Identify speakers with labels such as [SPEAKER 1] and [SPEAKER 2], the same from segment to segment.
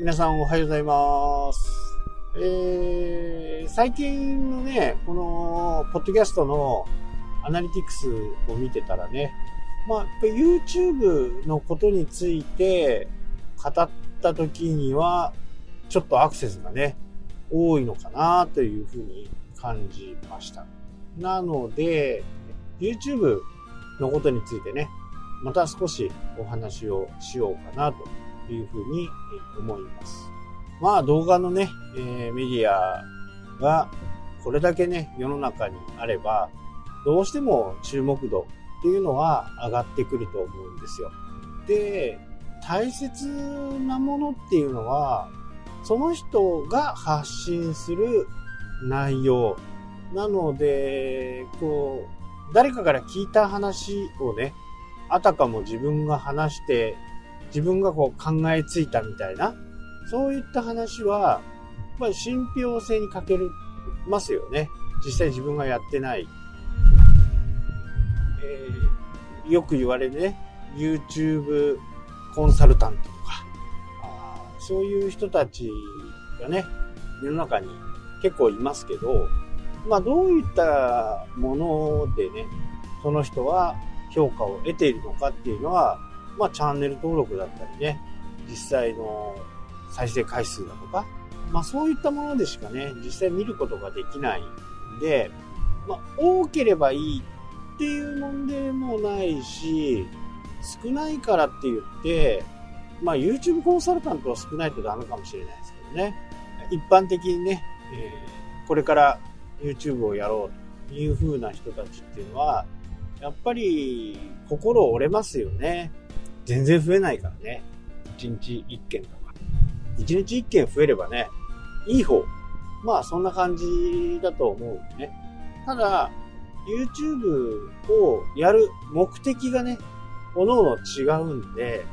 [SPEAKER 1] 皆さんおはようございます。えー、最近のね、この、ポッドキャストのアナリティクスを見てたらね、まあ、YouTube のことについて語った時には、ちょっとアクセスがね、多いのかなというふうに感じました。なので、YouTube のことについてね、また少しお話をしようかなというふうに思います。まあ動画のね、えー、メディアがこれだけね、世の中にあれば、どうしても注目度っていうのは上がってくると思うんですよ。で、大切なものっていうのは、その人が発信する内容。なので、こう、誰かから聞いた話をね、あたかも自分が話して、自分がこう考えついたみたいな、そういった話は、まあ、信憑性に欠けますよね。実際自分がやってない。えー、よく言われるね、YouTube コンサルタントとか、あそういう人たちがね、世の中に結構いますけど、まあどういったものでね、その人は評価を得ているのかっていうのは、まあチャンネル登録だったりね、実際の再生回数だとか、まあそういったものでしかね、実際見ることができないんで、まあ多ければいいっていうもんでもないし、少ないからって言って、まあ YouTube コンサルタントは少ないとダメかもしれないですけどね。一般的にね、えー、これから YouTube をやろうという風な人たちっていうのは、やっぱり心折れますよね。全然増えないからね。1日1件とか。1日1件増えればね、いい方。まあそんな感じだと思うね。ただ、YouTube をやる目的がね、各々違うんで、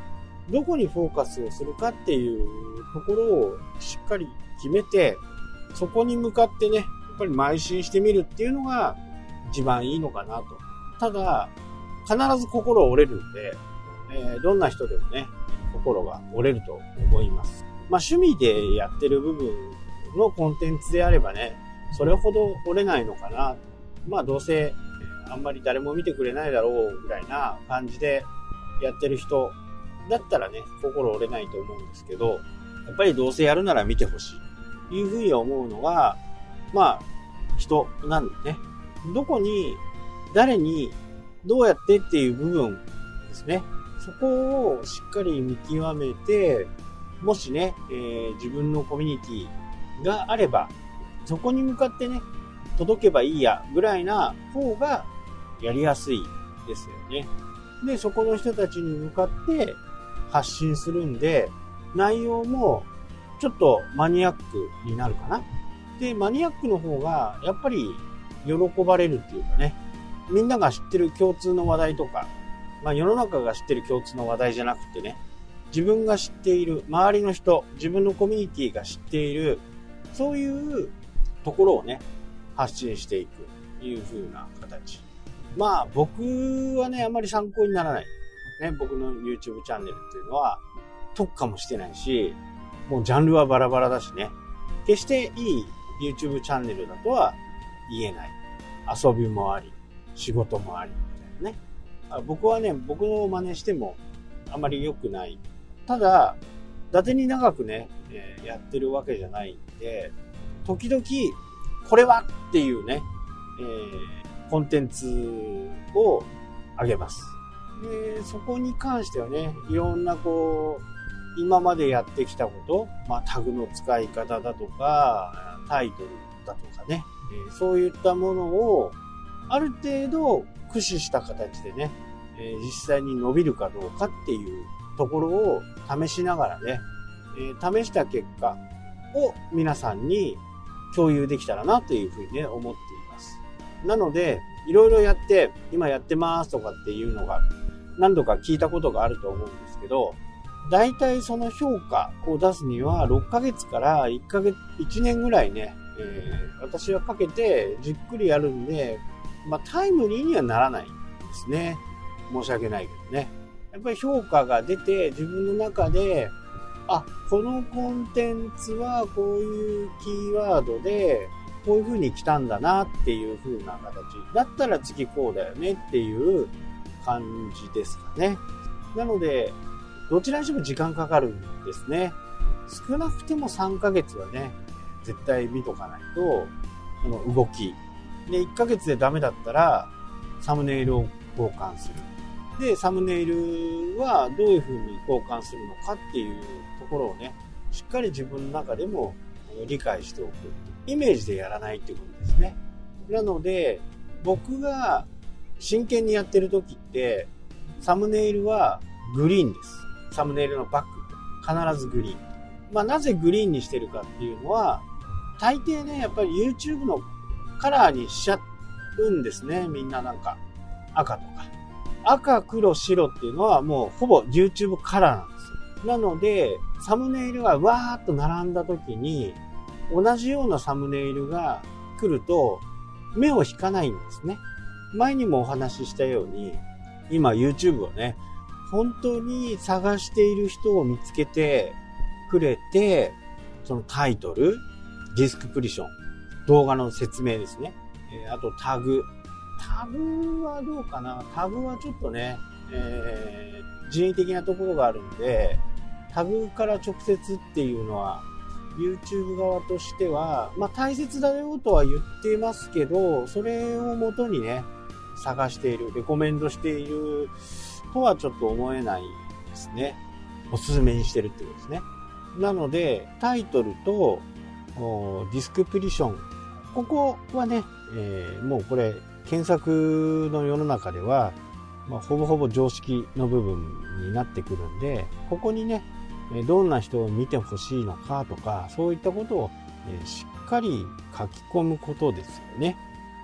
[SPEAKER 1] どこにフォーカスをするかっていうところをしっかり決めて、そこに向かってね、やっぱり邁進してみるっていうのが一番いいのかなと。ただ、必ず心折れるんで、えー、どんな人でもね、心が折れると思います。まあ趣味でやってる部分のコンテンツであればね、それほど折れないのかな。まあどうせあんまり誰も見てくれないだろうぐらいな感じでやってる人だったらね、心折れないと思うんですけど、やっぱりどうせやるなら見てほしい。というふうに思うのが、まあ、人なんでね。どこに、誰に、どうやってっていう部分ですね。そこをしっかり見極めて、もしね、えー、自分のコミュニティがあれば、そこに向かってね、届けばいいや、ぐらいな方がやりやすいですよね。で、そこの人たちに向かって発信するんで、内容もちょっとマニアックになるかな。で、マニアックの方がやっぱり喜ばれるっていうかね、みんなが知ってる共通の話題とか、まあ世の中が知ってる共通の話題じゃなくてね、自分が知っている、周りの人、自分のコミュニティが知っている、そういうところをね、発信していくという風な形。まあ僕はね、あまり参考にならない。ね、僕の YouTube チャンネルっていうのは特化もしてないし、もうジャンルはバラバラだしね。決していい YouTube チャンネルだとは言えない。遊びもあり、仕事もあり、みたいなね。僕はね、僕の真似してもあまり良くない。ただ、伊達に長くね、えー、やってるわけじゃないんで、時々、これはっていうね、えーコンテンツを上げます。で、そこに関してはね、いろんなこう、今までやってきたこと、まあ、タグの使い方だとか、タイトルだとかね、えそういったものを、ある程度駆使した形でね、え実際に伸びるかどうかっていうところを試しながらね、え試した結果を皆さんに共有できたらなというふうにね、思っています。なので、いろいろやって、今やってますとかっていうのが何度か聞いたことがあると思うんですけど、大体その評価を出すには6ヶ月から1ヶ月、1年ぐらいね、えー、私はかけてじっくりやるんで、まあタイムリーにはならないんですね。申し訳ないけどね。やっぱり評価が出て自分の中であ、このコンテンツはこういうキーワードで、こういう風に来たんだなっていう風な形。だったら次こうだよねっていう感じですかね。なので、どちらにしても時間かかるんですね。少なくても3ヶ月はね、絶対見とかないと、この動き。で、1ヶ月でダメだったら、サムネイルを交換する。で、サムネイルはどういう風に交換するのかっていうところをね、しっかり自分の中でも理解しておく。イメージでやらないっていうことですね。なので、僕が真剣にやってる時って、サムネイルはグリーンです。サムネイルのバック。必ずグリーン。まあ、なぜグリーンにしてるかっていうのは、大抵ね、やっぱり YouTube のカラーにしちゃうんですね。みんななんか。赤とか。赤、黒、白っていうのはもうほぼ YouTube カラーなんですよ。なので、サムネイルがわーっと並んだ時に、同じようなサムネイルが来ると、目を引かないんですね。前にもお話ししたように、今 YouTube をね、本当に探している人を見つけてくれて、そのタイトル、ディスクプリション、動画の説明ですね。え、あとタグ。タグはどうかな？タグはちょっとね、えー、人為的なところがあるんで、タグから直接っていうのは YouTube 側としては、まあ大切だよとは言っていますけど、それをもとにね、探している、レコメンドしているとはちょっと思えないですね。おすすめにしてるってことですね。なので、タイトルとディスクプリション、ここはね、えー、もうこれ、検索の世の中では、まあ、ほぼほぼ常識の部分になってくるんで、ここにね、どんな人を見てほしいのかとか、そういったことをしっかり書き込むことですよね。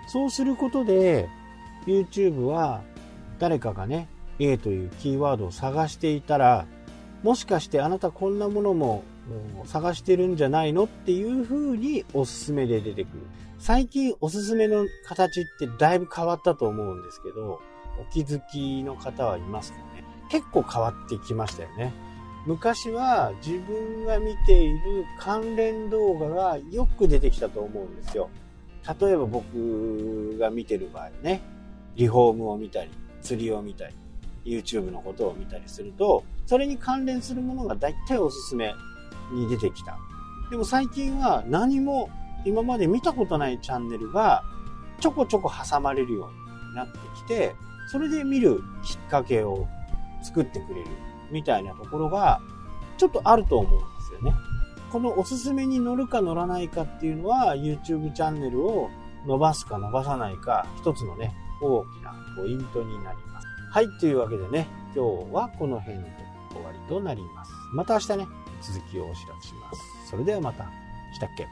[SPEAKER 1] そうすることで、YouTube は誰かがね、A というキーワードを探していたら、もしかしてあなたこんなものも探してるんじゃないのっていう風におすすめで出てくる。最近おすすめの形ってだいぶ変わったと思うんですけど、お気づきの方はいますかね？結構変わってきましたよね。昔は自分が見ている関連動画がよく出てきたと思うんですよ。例えば僕が見てる場合ね、リフォームを見たり、釣りを見たり、YouTube のことを見たりすると、それに関連するものが大体おすすめに出てきた。でも最近は何も今まで見たことないチャンネルがちょこちょこ挟まれるようになってきて、それで見るきっかけを作ってくれるみたいなところがちょっとあると思うんですよね。このおすすめに乗るか乗らないかっていうのは YouTube チャンネルを伸ばすか伸ばさないか一つのね、大きなポイントになります。はい、というわけでね、今日はこの辺で終わりとなります。また明日ね、続きをお知らせします。それではまた。したっけ？